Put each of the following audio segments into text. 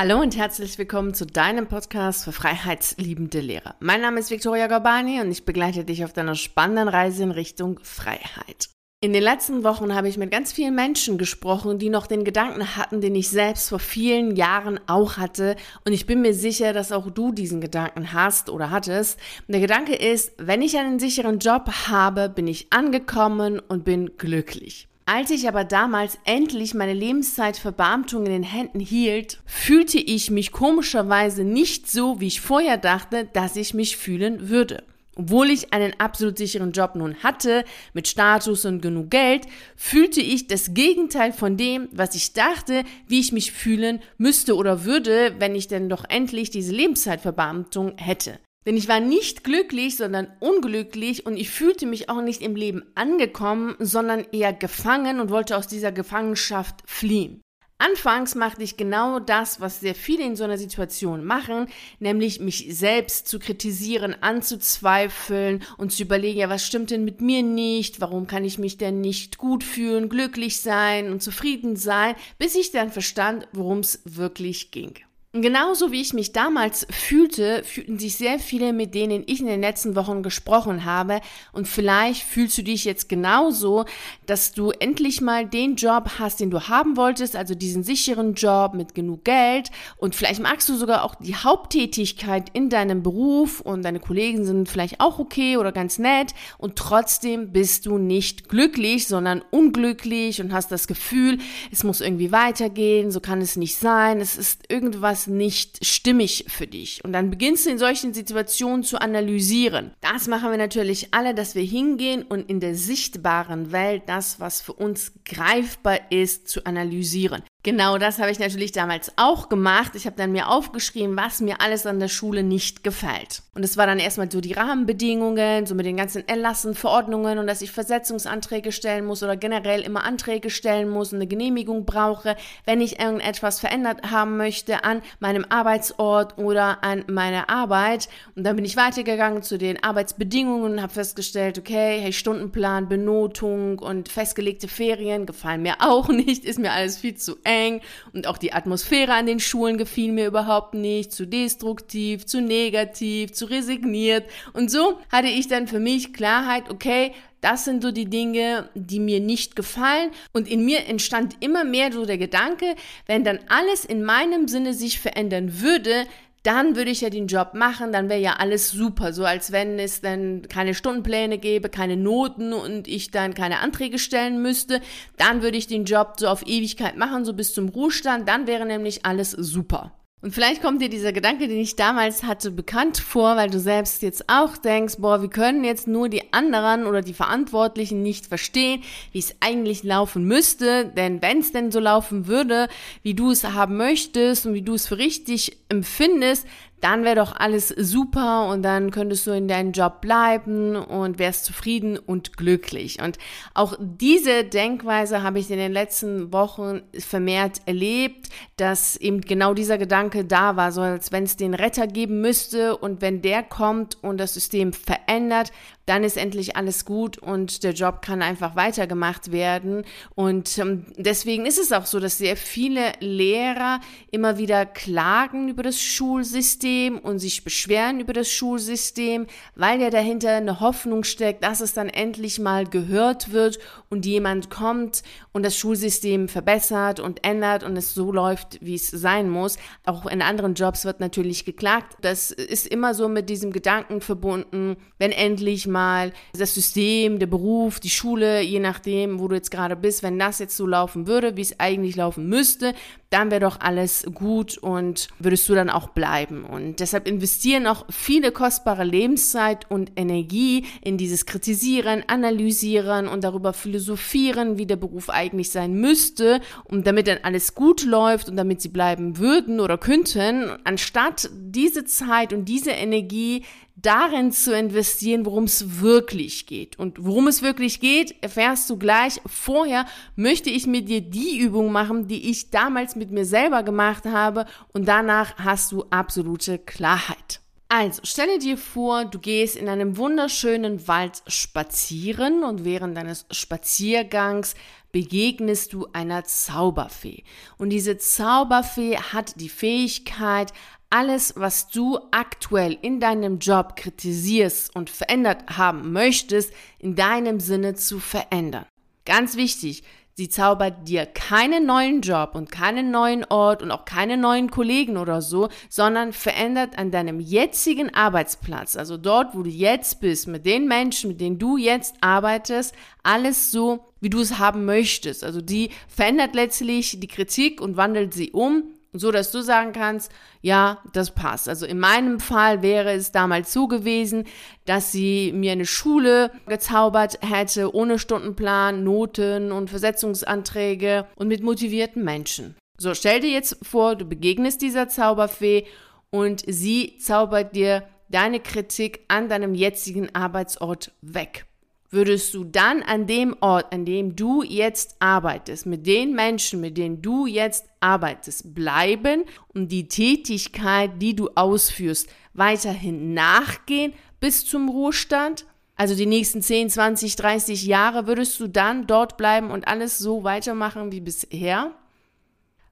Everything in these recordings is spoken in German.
Hallo und herzlich willkommen zu deinem Podcast für freiheitsliebende Lehrer. Mein Name ist Victoria Gabani und ich begleite dich auf deiner spannenden Reise in Richtung Freiheit. In den letzten Wochen habe ich mit ganz vielen Menschen gesprochen, die noch den Gedanken hatten, den ich selbst vor vielen Jahren auch hatte. Und ich bin mir sicher, dass auch du diesen Gedanken hast oder hattest. Und der Gedanke ist, wenn ich einen sicheren Job habe, bin ich angekommen und bin glücklich. Als ich aber damals endlich meine Lebenszeitverbeamtung in den Händen hielt, fühlte ich mich komischerweise nicht so, wie ich vorher dachte, dass ich mich fühlen würde. Obwohl ich einen absolut sicheren Job nun hatte, mit Status und genug Geld, fühlte ich das Gegenteil von dem, was ich dachte, wie ich mich fühlen müsste oder würde, wenn ich denn doch endlich diese Lebenszeitverbeamtung hätte. Denn ich war nicht glücklich, sondern unglücklich und ich fühlte mich auch nicht im Leben angekommen, sondern eher gefangen und wollte aus dieser Gefangenschaft fliehen. Anfangs machte ich genau das, was sehr viele in so einer Situation machen, nämlich mich selbst zu kritisieren, anzuzweifeln und zu überlegen, ja, was stimmt denn mit mir nicht? Warum kann ich mich denn nicht gut fühlen, glücklich sein und zufrieden sein? Bis ich dann verstand, worum es wirklich ging. Genauso wie ich mich damals fühlte, fühlten sich sehr viele, mit denen ich in den letzten Wochen gesprochen habe. Und vielleicht fühlst du dich jetzt genauso, dass du endlich mal den Job hast, den du haben wolltest, also diesen sicheren Job mit genug Geld. Und vielleicht magst du sogar auch die Haupttätigkeit in deinem Beruf und deine Kollegen sind vielleicht auch okay oder ganz nett. Und trotzdem bist du nicht glücklich, sondern unglücklich und hast das Gefühl, es muss irgendwie weitergehen, so kann es nicht sein, es ist irgendwas etwas nicht stimmig für dich. Und dann beginnst du in solchen Situationen zu analysieren. Das machen wir natürlich alle, dass wir hingehen und in der sichtbaren Welt das, was für uns greifbar ist, zu analysieren. Genau das habe ich natürlich damals auch gemacht. Ich habe dann mir aufgeschrieben, was mir alles an der Schule nicht gefällt. Und es war dann erstmal so die Rahmenbedingungen, so mit den ganzen Erlassen, Verordnungen und dass ich Versetzungsanträge stellen muss oder generell immer Anträge stellen muss und eine Genehmigung brauche, wenn ich irgendetwas verändert haben möchte an meinem Arbeitsort oder an meiner Arbeit. Und dann bin ich weitergegangen zu den Arbeitsbedingungen und habe festgestellt, okay, hey, Stundenplan, Benotung und festgelegte Ferien gefallen mir auch nicht, ist mir alles viel zu eng und auch die Atmosphäre an den Schulen gefiel mir überhaupt nicht, zu destruktiv, zu negativ, zu resigniert. Und so hatte ich dann für mich Klarheit, okay, das sind so die Dinge, die mir nicht gefallen. Und in mir entstand immer mehr so der Gedanke, wenn dann alles in meinem Sinne sich verändern würde, dann würde ich ja den Job machen, dann wäre ja alles super, so als wenn es dann keine Stundenpläne gäbe, keine Noten und ich dann keine Anträge stellen müsste, dann würde ich den Job so auf Ewigkeit machen, so bis zum Ruhestand, dann wäre nämlich alles super. Und vielleicht kommt dir dieser Gedanke, den ich damals hatte, bekannt vor, weil du selbst jetzt auch denkst, boah, wir können jetzt nur die anderen oder die Verantwortlichen nicht verstehen, wie es eigentlich laufen müsste. Denn wenn es denn so laufen würde, wie du es haben möchtest und wie du es für richtig empfindest, dann wäre doch alles super und dann könntest du in deinem Job bleiben und wärst zufrieden und glücklich. Und auch diese Denkweise habe ich in den letzten Wochen vermehrt erlebt, dass eben genau dieser Gedanke da war, so als wenn es den Retter geben müsste und wenn der kommt und das System verändert, dann ist endlich alles gut und der Job kann einfach weitergemacht werden. Und ähm, deswegen ist es auch so, dass sehr viele Lehrer immer wieder klagen über das Schulsystem und sich beschweren über das Schulsystem, weil ja dahinter eine Hoffnung steckt, dass es dann endlich mal gehört wird und jemand kommt und das Schulsystem verbessert und ändert und es so läuft, wie es sein muss. Auch in anderen Jobs wird natürlich geklagt. Das ist immer so mit diesem Gedanken verbunden, wenn endlich mal das System, der Beruf, die Schule, je nachdem, wo du jetzt gerade bist, wenn das jetzt so laufen würde, wie es eigentlich laufen müsste, dann wäre doch alles gut und würdest du dann auch bleiben. Und deshalb investieren auch viele kostbare Lebenszeit und Energie in dieses Kritisieren, Analysieren und darüber philosophieren, wie der Beruf eigentlich sein müsste, und damit dann alles gut läuft und damit sie bleiben würden oder könnten, anstatt diese Zeit und diese Energie darin zu investieren, worum es wirklich geht. Und worum es wirklich geht, erfährst du gleich. Vorher möchte ich mit dir die Übung machen, die ich damals mit mir selber gemacht habe und danach hast du absolute Klarheit. Also, stelle dir vor, du gehst in einem wunderschönen Wald spazieren und während deines Spaziergangs begegnest du einer Zauberfee. Und diese Zauberfee hat die Fähigkeit, alles, was du aktuell in deinem Job kritisierst und verändert haben möchtest, in deinem Sinne zu verändern. Ganz wichtig, sie zaubert dir keinen neuen Job und keinen neuen Ort und auch keine neuen Kollegen oder so, sondern verändert an deinem jetzigen Arbeitsplatz, also dort, wo du jetzt bist, mit den Menschen, mit denen du jetzt arbeitest, alles so, wie du es haben möchtest. Also die verändert letztlich die Kritik und wandelt sie um so dass du sagen kannst, ja, das passt. Also in meinem Fall wäre es damals so gewesen, dass sie mir eine Schule gezaubert hätte, ohne Stundenplan, Noten und Versetzungsanträge und mit motivierten Menschen. So, stell dir jetzt vor, du begegnest dieser Zauberfee und sie zaubert dir deine Kritik an deinem jetzigen Arbeitsort weg würdest du dann an dem Ort, an dem du jetzt arbeitest, mit den Menschen, mit denen du jetzt arbeitest, bleiben und die Tätigkeit, die du ausführst, weiterhin nachgehen bis zum Ruhestand? Also die nächsten 10, 20, 30 Jahre würdest du dann dort bleiben und alles so weitermachen wie bisher?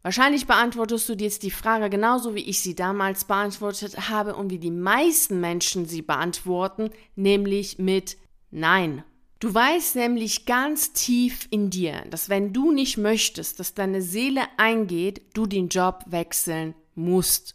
Wahrscheinlich beantwortest du dir jetzt die Frage genauso, wie ich sie damals beantwortet habe und wie die meisten Menschen sie beantworten, nämlich mit Nein. Du weißt nämlich ganz tief in dir, dass wenn du nicht möchtest, dass deine Seele eingeht, du den Job wechseln musst.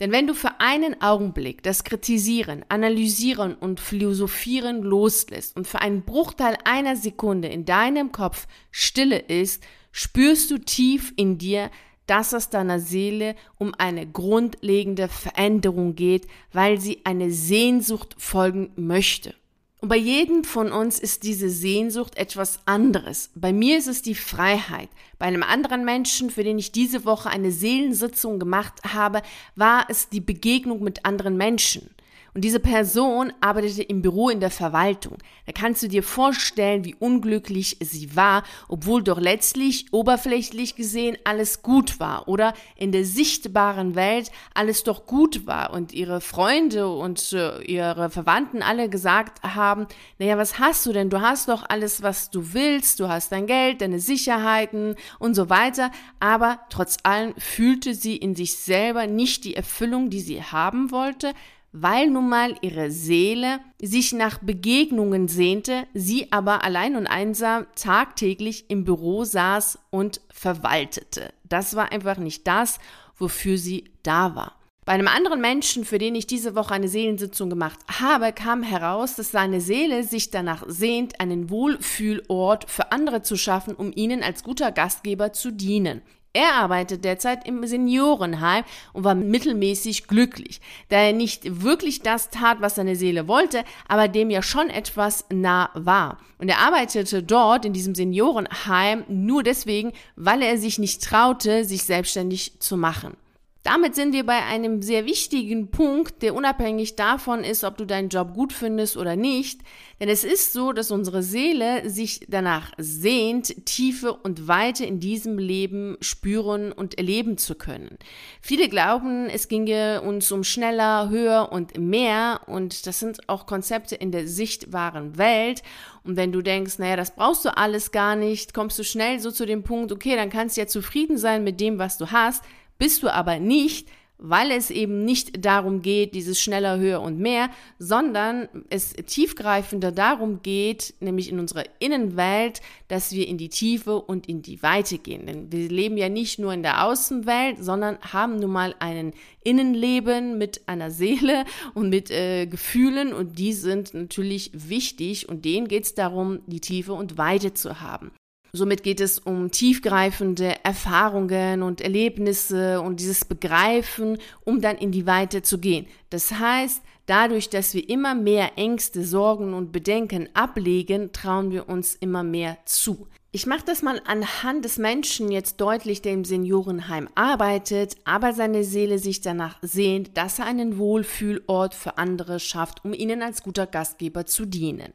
Denn wenn du für einen Augenblick das Kritisieren, Analysieren und Philosophieren loslässt und für einen Bruchteil einer Sekunde in deinem Kopf Stille ist, spürst du tief in dir, dass es deiner Seele um eine grundlegende Veränderung geht, weil sie eine Sehnsucht folgen möchte. Und bei jedem von uns ist diese Sehnsucht etwas anderes. Bei mir ist es die Freiheit. Bei einem anderen Menschen, für den ich diese Woche eine Seelensitzung gemacht habe, war es die Begegnung mit anderen Menschen. Und diese Person arbeitete im Büro in der Verwaltung. Da kannst du dir vorstellen, wie unglücklich sie war, obwohl doch letztlich oberflächlich gesehen alles gut war oder? In der sichtbaren Welt alles doch gut war. Und ihre Freunde und äh, ihre Verwandten alle gesagt haben, naja, was hast du denn? Du hast doch alles, was du willst, du hast dein Geld, deine Sicherheiten und so weiter, aber trotz allem fühlte sie in sich selber nicht die Erfüllung, die sie haben wollte, weil nun mal ihre Seele sich nach Begegnungen sehnte, sie aber allein und einsam tagtäglich im Büro saß und verwaltete. Das war einfach nicht das, wofür sie da war. Bei einem anderen Menschen, für den ich diese Woche eine Seelensitzung gemacht habe, kam heraus, dass seine Seele sich danach sehnt, einen Wohlfühlort für andere zu schaffen, um ihnen als guter Gastgeber zu dienen. Er arbeitet derzeit im Seniorenheim und war mittelmäßig glücklich, da er nicht wirklich das tat, was seine Seele wollte, aber dem ja schon etwas nah war. Und er arbeitete dort in diesem Seniorenheim nur deswegen, weil er sich nicht traute, sich selbstständig zu machen. Damit sind wir bei einem sehr wichtigen Punkt, der unabhängig davon ist, ob du deinen Job gut findest oder nicht. Denn es ist so, dass unsere Seele sich danach sehnt, Tiefe und Weite in diesem Leben spüren und erleben zu können. Viele glauben, es ginge uns um schneller, höher und mehr. Und das sind auch Konzepte in der sichtbaren Welt. Und wenn du denkst, naja, das brauchst du alles gar nicht, kommst du schnell so zu dem Punkt, okay, dann kannst du ja zufrieden sein mit dem, was du hast bist du aber nicht, weil es eben nicht darum geht, dieses schneller, höher und mehr, sondern es tiefgreifender darum geht, nämlich in unserer Innenwelt, dass wir in die Tiefe und in die Weite gehen. Denn wir leben ja nicht nur in der Außenwelt, sondern haben nun mal ein Innenleben mit einer Seele und mit äh, Gefühlen und die sind natürlich wichtig und denen geht es darum, die Tiefe und Weite zu haben. Somit geht es um tiefgreifende Erfahrungen und Erlebnisse und dieses Begreifen, um dann in die Weite zu gehen. Das heißt, dadurch, dass wir immer mehr Ängste, Sorgen und Bedenken ablegen, trauen wir uns immer mehr zu. Ich mache das mal anhand des Menschen jetzt deutlich, der im Seniorenheim arbeitet, aber seine Seele sich danach sehnt, dass er einen Wohlfühlort für andere schafft, um ihnen als guter Gastgeber zu dienen.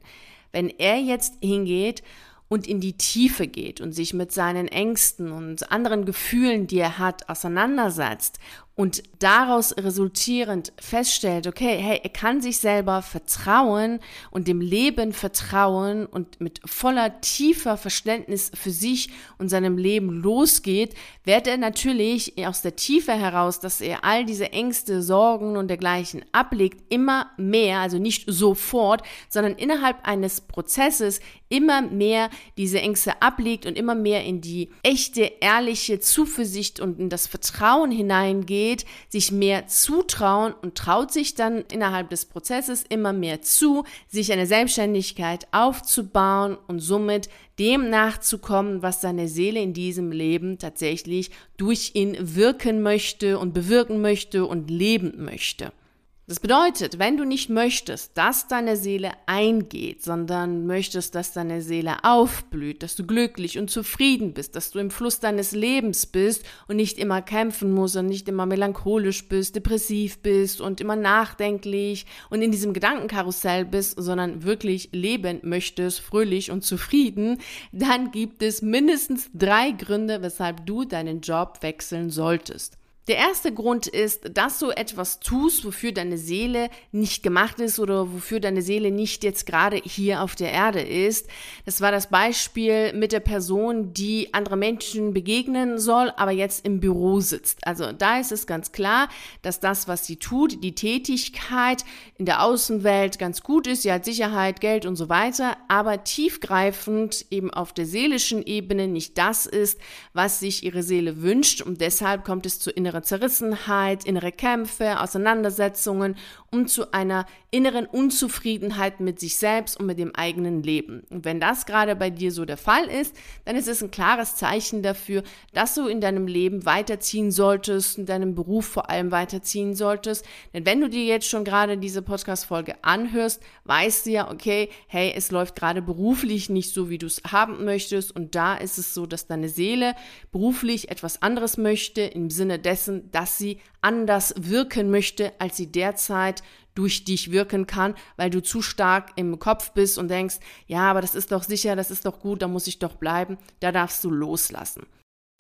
Wenn er jetzt hingeht und in die Tiefe geht und sich mit seinen Ängsten und anderen Gefühlen, die er hat, auseinandersetzt und daraus resultierend feststellt, okay, hey, er kann sich selber vertrauen und dem Leben vertrauen und mit voller tiefer Verständnis für sich und seinem Leben losgeht, wird er natürlich aus der Tiefe heraus, dass er all diese Ängste, Sorgen und dergleichen ablegt, immer mehr, also nicht sofort, sondern innerhalb eines Prozesses immer mehr diese Ängste ablegt und immer mehr in die echte, ehrliche Zuversicht und in das Vertrauen hineingeht, sich mehr zutrauen und traut sich dann innerhalb des Prozesses immer mehr zu, sich eine Selbstständigkeit aufzubauen und somit dem nachzukommen, was seine Seele in diesem Leben tatsächlich durch ihn wirken möchte und bewirken möchte und leben möchte. Das bedeutet, wenn du nicht möchtest, dass deine Seele eingeht, sondern möchtest, dass deine Seele aufblüht, dass du glücklich und zufrieden bist, dass du im Fluss deines Lebens bist und nicht immer kämpfen musst und nicht immer melancholisch bist, depressiv bist und immer nachdenklich und in diesem Gedankenkarussell bist, sondern wirklich leben möchtest, fröhlich und zufrieden, dann gibt es mindestens drei Gründe, weshalb du deinen Job wechseln solltest. Der erste Grund ist, dass du etwas tust, wofür deine Seele nicht gemacht ist oder wofür deine Seele nicht jetzt gerade hier auf der Erde ist. Das war das Beispiel mit der Person, die andere Menschen begegnen soll, aber jetzt im Büro sitzt. Also da ist es ganz klar, dass das, was sie tut, die Tätigkeit in der Außenwelt ganz gut ist. Sie hat Sicherheit, Geld und so weiter, aber tiefgreifend eben auf der seelischen Ebene nicht das ist, was sich ihre Seele wünscht und deshalb kommt es zu inneren innere Zerrissenheit, innere Kämpfe, Auseinandersetzungen und zu einer inneren Unzufriedenheit mit sich selbst und mit dem eigenen Leben. Und wenn das gerade bei dir so der Fall ist, dann ist es ein klares Zeichen dafür, dass du in deinem Leben weiterziehen solltest, in deinem Beruf vor allem weiterziehen solltest. Denn wenn du dir jetzt schon gerade diese Podcast-Folge anhörst, weißt du ja, okay, hey, es läuft gerade beruflich nicht so, wie du es haben möchtest. Und da ist es so, dass deine Seele beruflich etwas anderes möchte, im Sinne dessen, dessen, dass sie anders wirken möchte, als sie derzeit durch dich wirken kann, weil du zu stark im Kopf bist und denkst, ja, aber das ist doch sicher, das ist doch gut, da muss ich doch bleiben. Da darfst du loslassen.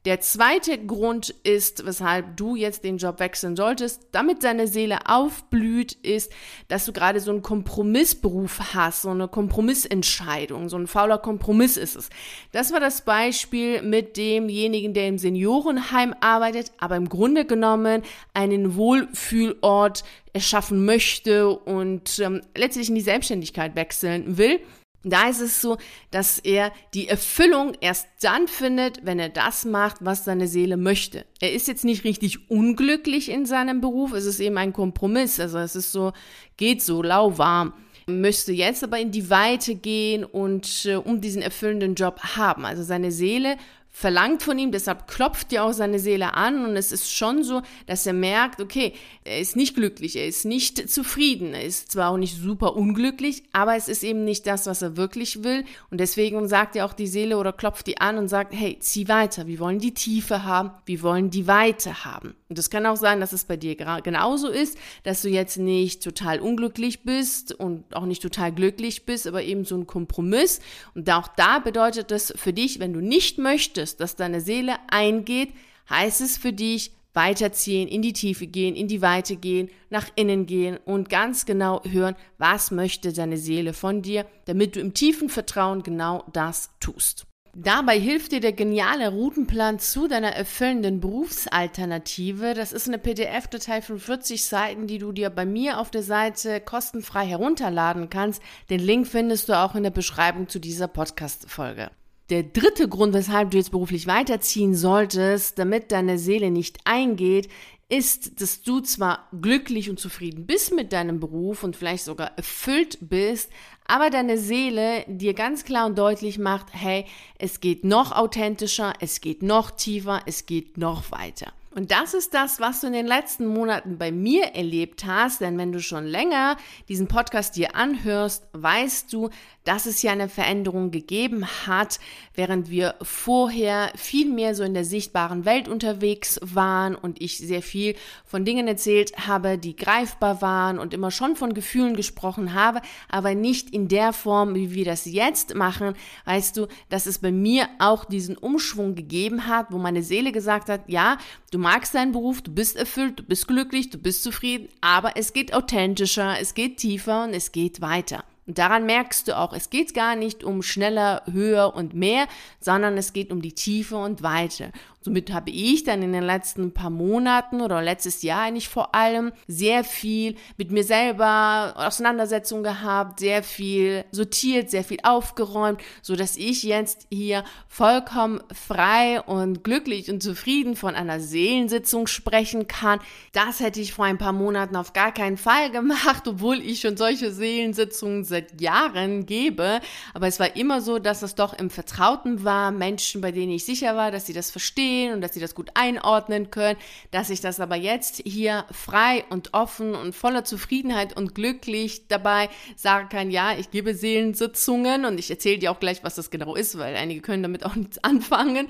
Der zweite Grund ist, weshalb du jetzt den Job wechseln solltest, damit deine Seele aufblüht, ist, dass du gerade so einen Kompromissberuf hast, so eine Kompromissentscheidung, so ein fauler Kompromiss ist es. Das war das Beispiel mit demjenigen, der im Seniorenheim arbeitet, aber im Grunde genommen einen Wohlfühlort erschaffen möchte und ähm, letztlich in die Selbstständigkeit wechseln will da ist es so, dass er die Erfüllung erst dann findet, wenn er das macht, was seine Seele möchte. Er ist jetzt nicht richtig unglücklich in seinem Beruf, es ist eben ein Kompromiss. Also es ist so, geht so lauwarm. Müsste jetzt aber in die Weite gehen und äh, um diesen erfüllenden Job haben. Also seine Seele verlangt von ihm, deshalb klopft ja auch seine Seele an und es ist schon so, dass er merkt, okay, er ist nicht glücklich, er ist nicht zufrieden, er ist zwar auch nicht super unglücklich, aber es ist eben nicht das, was er wirklich will und deswegen sagt ja auch die Seele oder klopft die an und sagt, hey, zieh weiter, wir wollen die Tiefe haben, wir wollen die Weite haben. Und es kann auch sein, dass es bei dir genauso ist, dass du jetzt nicht total unglücklich bist und auch nicht total glücklich bist, aber eben so ein Kompromiss und auch da bedeutet das für dich, wenn du nicht möchtest, dass deine Seele eingeht, heißt es für dich, weiterziehen, in die Tiefe gehen, in die Weite gehen, nach innen gehen und ganz genau hören, was möchte deine Seele von dir, damit du im tiefen Vertrauen genau das tust. Dabei hilft dir der geniale Routenplan zu deiner erfüllenden Berufsalternative. Das ist eine PDF-Datei von 40 Seiten, die du dir bei mir auf der Seite kostenfrei herunterladen kannst. Den Link findest du auch in der Beschreibung zu dieser Podcast-Folge. Der dritte Grund, weshalb du jetzt beruflich weiterziehen solltest, damit deine Seele nicht eingeht, ist, dass du zwar glücklich und zufrieden bist mit deinem Beruf und vielleicht sogar erfüllt bist, aber deine Seele dir ganz klar und deutlich macht, hey, es geht noch authentischer, es geht noch tiefer, es geht noch weiter. Und das ist das, was du in den letzten Monaten bei mir erlebt hast, denn wenn du schon länger diesen Podcast dir anhörst, weißt du, dass es ja eine Veränderung gegeben hat, während wir vorher viel mehr so in der sichtbaren Welt unterwegs waren und ich sehr viel von Dingen erzählt habe, die greifbar waren und immer schon von Gefühlen gesprochen habe, aber nicht in der Form, wie wir das jetzt machen, weißt du, dass es bei mir auch diesen Umschwung gegeben hat, wo meine Seele gesagt hat, ja, du magst deinen Beruf, du bist erfüllt, du bist glücklich, du bist zufrieden, aber es geht authentischer, es geht tiefer und es geht weiter. Und daran merkst du auch, es geht gar nicht um schneller, höher und mehr, sondern es geht um die Tiefe und Weite. Somit habe ich dann in den letzten paar Monaten oder letztes Jahr eigentlich vor allem sehr viel mit mir selber Auseinandersetzung gehabt, sehr viel sortiert, sehr viel aufgeräumt, so dass ich jetzt hier vollkommen frei und glücklich und zufrieden von einer Seelensitzung sprechen kann. Das hätte ich vor ein paar Monaten auf gar keinen Fall gemacht, obwohl ich schon solche Seelensitzungen seit Jahren gebe. Aber es war immer so, dass es doch im Vertrauten war, Menschen, bei denen ich sicher war, dass sie das verstehen verstehen und dass sie das gut einordnen können, dass ich das aber jetzt hier frei und offen und voller Zufriedenheit und glücklich dabei sagen kann, ja, ich gebe Seelensitzungen und ich erzähle dir auch gleich, was das genau ist, weil einige können damit auch nichts anfangen.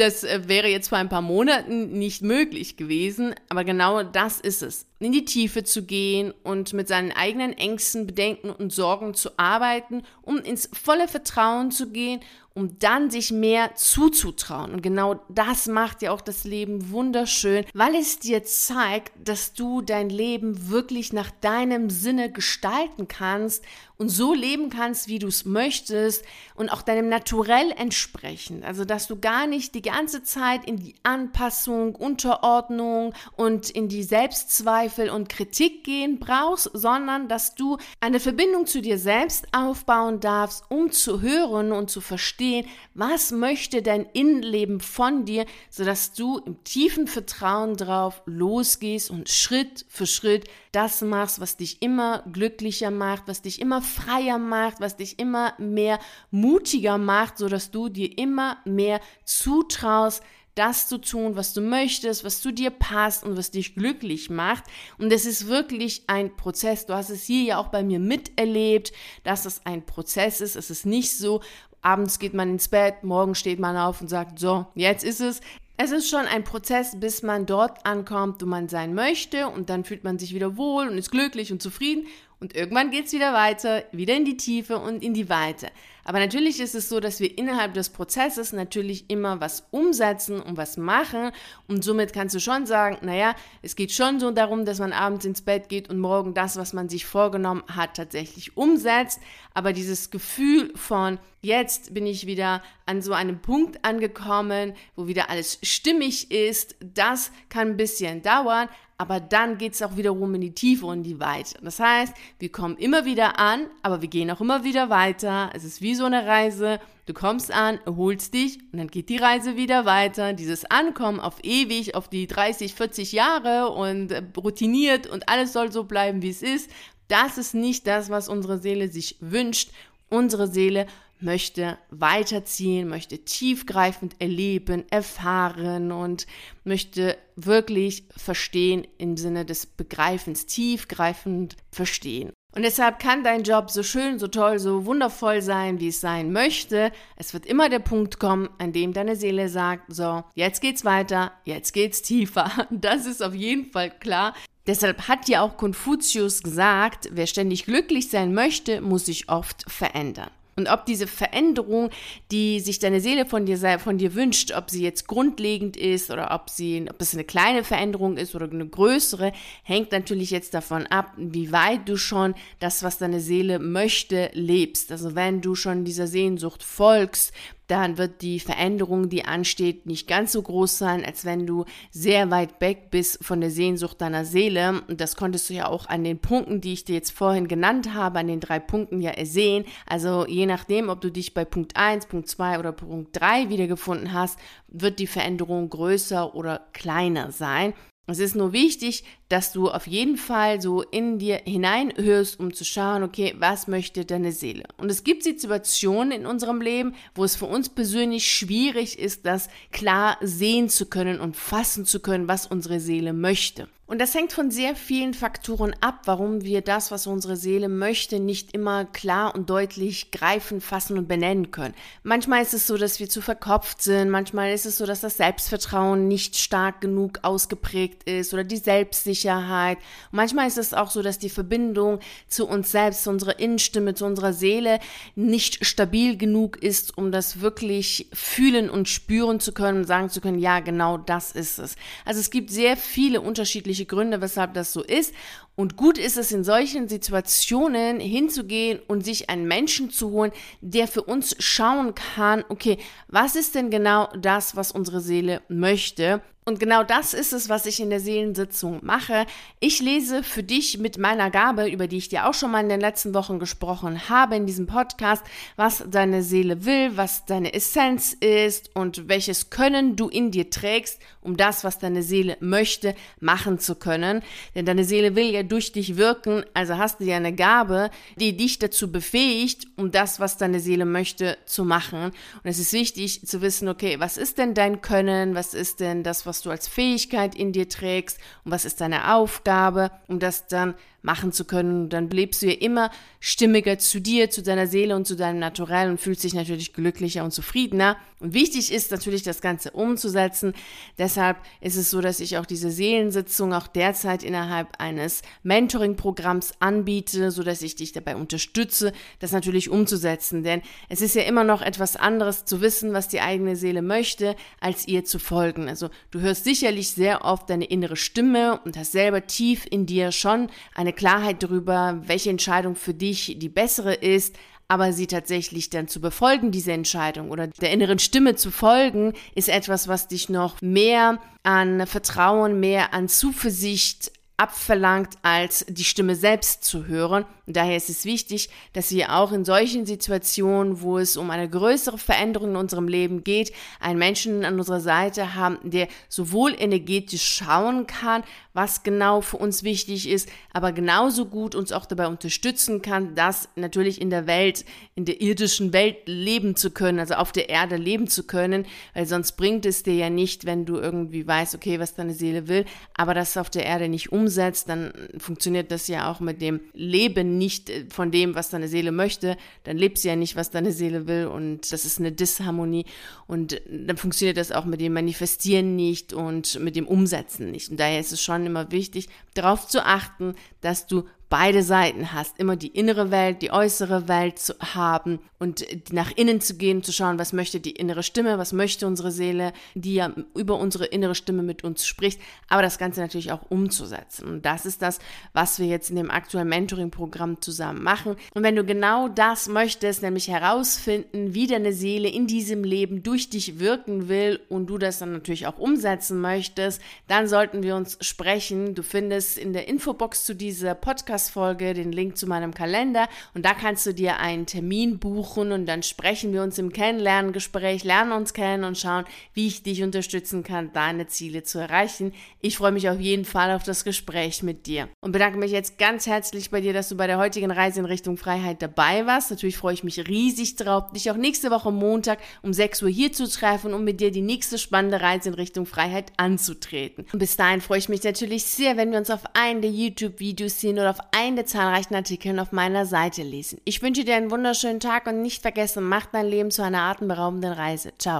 Das äh, wäre jetzt vor ein paar Monaten nicht möglich gewesen, aber genau das ist es. In die Tiefe zu gehen und mit seinen eigenen Ängsten, Bedenken und Sorgen zu arbeiten, um ins volle Vertrauen zu gehen um dann sich mehr zuzutrauen. Und genau das macht ja auch das Leben wunderschön, weil es dir zeigt, dass du dein Leben wirklich nach deinem Sinne gestalten kannst und so leben kannst, wie du es möchtest und auch deinem Naturell entsprechend. Also, dass du gar nicht die ganze Zeit in die Anpassung, Unterordnung und in die Selbstzweifel und Kritik gehen brauchst, sondern dass du eine Verbindung zu dir selbst aufbauen darfst, um zu hören und zu verstehen, was möchte dein Innenleben von dir, sodass du im tiefen Vertrauen drauf losgehst und Schritt für Schritt das machst, was dich immer glücklicher macht, was dich immer freier macht, was dich immer mehr mutiger macht, so dass du dir immer mehr zutraust, das zu tun, was du möchtest, was zu dir passt und was dich glücklich macht. Und es ist wirklich ein Prozess. Du hast es hier ja auch bei mir miterlebt, dass es ein Prozess ist. Es ist nicht so, abends geht man ins Bett, morgen steht man auf und sagt, so, jetzt ist es. Es ist schon ein Prozess, bis man dort ankommt, wo man sein möchte und dann fühlt man sich wieder wohl und ist glücklich und zufrieden und irgendwann geht es wieder weiter, wieder in die Tiefe und in die Weite. Aber natürlich ist es so, dass wir innerhalb des Prozesses natürlich immer was umsetzen und was machen. Und somit kannst du schon sagen, naja, es geht schon so darum, dass man abends ins Bett geht und morgen das, was man sich vorgenommen hat, tatsächlich umsetzt. Aber dieses Gefühl von, jetzt bin ich wieder an so einem Punkt angekommen, wo wieder alles stimmig ist, das kann ein bisschen dauern aber dann geht es auch wiederum in die Tiefe und die Weite. Das heißt, wir kommen immer wieder an, aber wir gehen auch immer wieder weiter. Es ist wie so eine Reise. Du kommst an, erholst dich und dann geht die Reise wieder weiter. Dieses Ankommen auf ewig, auf die 30, 40 Jahre und äh, routiniert und alles soll so bleiben, wie es ist. Das ist nicht das, was unsere Seele sich wünscht. Unsere Seele möchte weiterziehen, möchte tiefgreifend erleben, erfahren und möchte wirklich verstehen im Sinne des Begreifens, tiefgreifend verstehen. Und deshalb kann dein Job so schön, so toll, so wundervoll sein, wie es sein möchte. Es wird immer der Punkt kommen, an dem deine Seele sagt, so, jetzt geht's weiter, jetzt geht's tiefer. Das ist auf jeden Fall klar. Deshalb hat ja auch Konfuzius gesagt, wer ständig glücklich sein möchte, muss sich oft verändern. Und ob diese Veränderung, die sich deine Seele von dir, von dir wünscht, ob sie jetzt grundlegend ist oder ob sie, ob es eine kleine Veränderung ist oder eine größere, hängt natürlich jetzt davon ab, wie weit du schon das, was deine Seele möchte, lebst. Also wenn du schon dieser Sehnsucht folgst, dann wird die Veränderung, die ansteht, nicht ganz so groß sein, als wenn du sehr weit weg bist von der Sehnsucht deiner Seele. Und das konntest du ja auch an den Punkten, die ich dir jetzt vorhin genannt habe, an den drei Punkten ja ersehen. Also je nachdem, ob du dich bei Punkt 1, Punkt 2 oder Punkt 3 wiedergefunden hast, wird die Veränderung größer oder kleiner sein. Es ist nur wichtig, dass du auf jeden Fall so in dir hineinhörst, um zu schauen, okay, was möchte deine Seele? Und es gibt Situationen in unserem Leben, wo es für uns persönlich schwierig ist, das klar sehen zu können und fassen zu können, was unsere Seele möchte. Und das hängt von sehr vielen Faktoren ab, warum wir das, was unsere Seele möchte, nicht immer klar und deutlich greifen, fassen und benennen können. Manchmal ist es so, dass wir zu verkopft sind, manchmal ist es so, dass das Selbstvertrauen nicht stark genug ausgeprägt ist oder die Selbstsicherheit. Manchmal ist es auch so, dass die Verbindung zu uns selbst, zu unserer Innenstimme, zu unserer Seele nicht stabil genug ist, um das wirklich fühlen und spüren zu können und sagen zu können, ja, genau das ist es. Also es gibt sehr viele unterschiedliche unterschiedliche Gründe, weshalb das so ist. Und gut ist es in solchen Situationen hinzugehen und sich einen Menschen zu holen, der für uns schauen kann, okay, was ist denn genau das, was unsere Seele möchte? Und genau das ist es, was ich in der Seelensitzung mache. Ich lese für dich mit meiner Gabe, über die ich dir auch schon mal in den letzten Wochen gesprochen habe in diesem Podcast, was deine Seele will, was deine Essenz ist und welches Können du in dir trägst, um das, was deine Seele möchte, machen zu können. Denn deine Seele will ja durch dich wirken, also hast du ja eine Gabe, die dich dazu befähigt, um das, was deine Seele möchte, zu machen. Und es ist wichtig zu wissen, okay, was ist denn dein Können, was ist denn das, was du als Fähigkeit in dir trägst und was ist deine Aufgabe, um das dann machen zu können. Dann lebst du ja immer stimmiger zu dir, zu deiner Seele und zu deinem Naturell und fühlst dich natürlich glücklicher und zufriedener. Und wichtig ist natürlich, das Ganze umzusetzen. Deshalb ist es so, dass ich auch diese Seelensitzung auch derzeit innerhalb eines Mentoring-Programms anbiete, so dass ich dich dabei unterstütze, das natürlich umzusetzen. Denn es ist ja immer noch etwas anderes zu wissen, was die eigene Seele möchte, als ihr zu folgen. Also du hörst sicherlich sehr oft deine innere Stimme und hast selber tief in dir schon eine Klarheit darüber, welche Entscheidung für dich die bessere ist, aber sie tatsächlich dann zu befolgen, diese Entscheidung oder der inneren Stimme zu folgen, ist etwas, was dich noch mehr an Vertrauen, mehr an Zuversicht abverlangt, als die Stimme selbst zu hören. Und daher ist es wichtig, dass wir auch in solchen Situationen, wo es um eine größere Veränderung in unserem Leben geht, einen Menschen an unserer Seite haben, der sowohl energetisch schauen kann, was genau für uns wichtig ist, aber genauso gut uns auch dabei unterstützen kann, das natürlich in der Welt, in der irdischen Welt leben zu können, also auf der Erde leben zu können, weil sonst bringt es dir ja nicht, wenn du irgendwie weißt, okay, was deine Seele will, aber das auf der Erde nicht umsetzt, dann funktioniert das ja auch mit dem Leben nicht von dem, was deine Seele möchte, dann lebst du ja nicht, was deine Seele will und das ist eine Disharmonie und dann funktioniert das auch mit dem Manifestieren nicht und mit dem Umsetzen nicht. Und daher ist es schon immer wichtig, darauf zu achten, dass du beide Seiten hast, immer die innere Welt, die äußere Welt zu haben und nach innen zu gehen, zu schauen, was möchte die innere Stimme, was möchte unsere Seele, die ja über unsere innere Stimme mit uns spricht, aber das Ganze natürlich auch umzusetzen. Und das ist das, was wir jetzt in dem aktuellen Mentoring-Programm zusammen machen. Und wenn du genau das möchtest, nämlich herausfinden, wie deine Seele in diesem Leben durch dich wirken will und du das dann natürlich auch umsetzen möchtest, dann sollten wir uns sprechen. Du findest in der Infobox zu dieser Podcast Podcast-Folge den Link zu meinem Kalender und da kannst du dir einen Termin buchen und dann sprechen wir uns im Kennenlerngespräch, lernen uns kennen und schauen, wie ich dich unterstützen kann, deine Ziele zu erreichen. Ich freue mich auf jeden Fall auf das Gespräch mit dir und bedanke mich jetzt ganz herzlich bei dir, dass du bei der heutigen Reise in Richtung Freiheit dabei warst. Natürlich freue ich mich riesig drauf, dich auch nächste Woche Montag um 6 Uhr hier zu treffen, um mit dir die nächste spannende Reise in Richtung Freiheit anzutreten. Und bis dahin freue ich mich natürlich sehr, wenn wir uns auf einen der YouTube-Videos sehen oder auf einen der zahlreichen Artikeln auf meiner Seite lesen. Ich wünsche dir einen wunderschönen Tag und nicht vergessen, mach dein Leben zu einer atemberaubenden Reise. Ciao.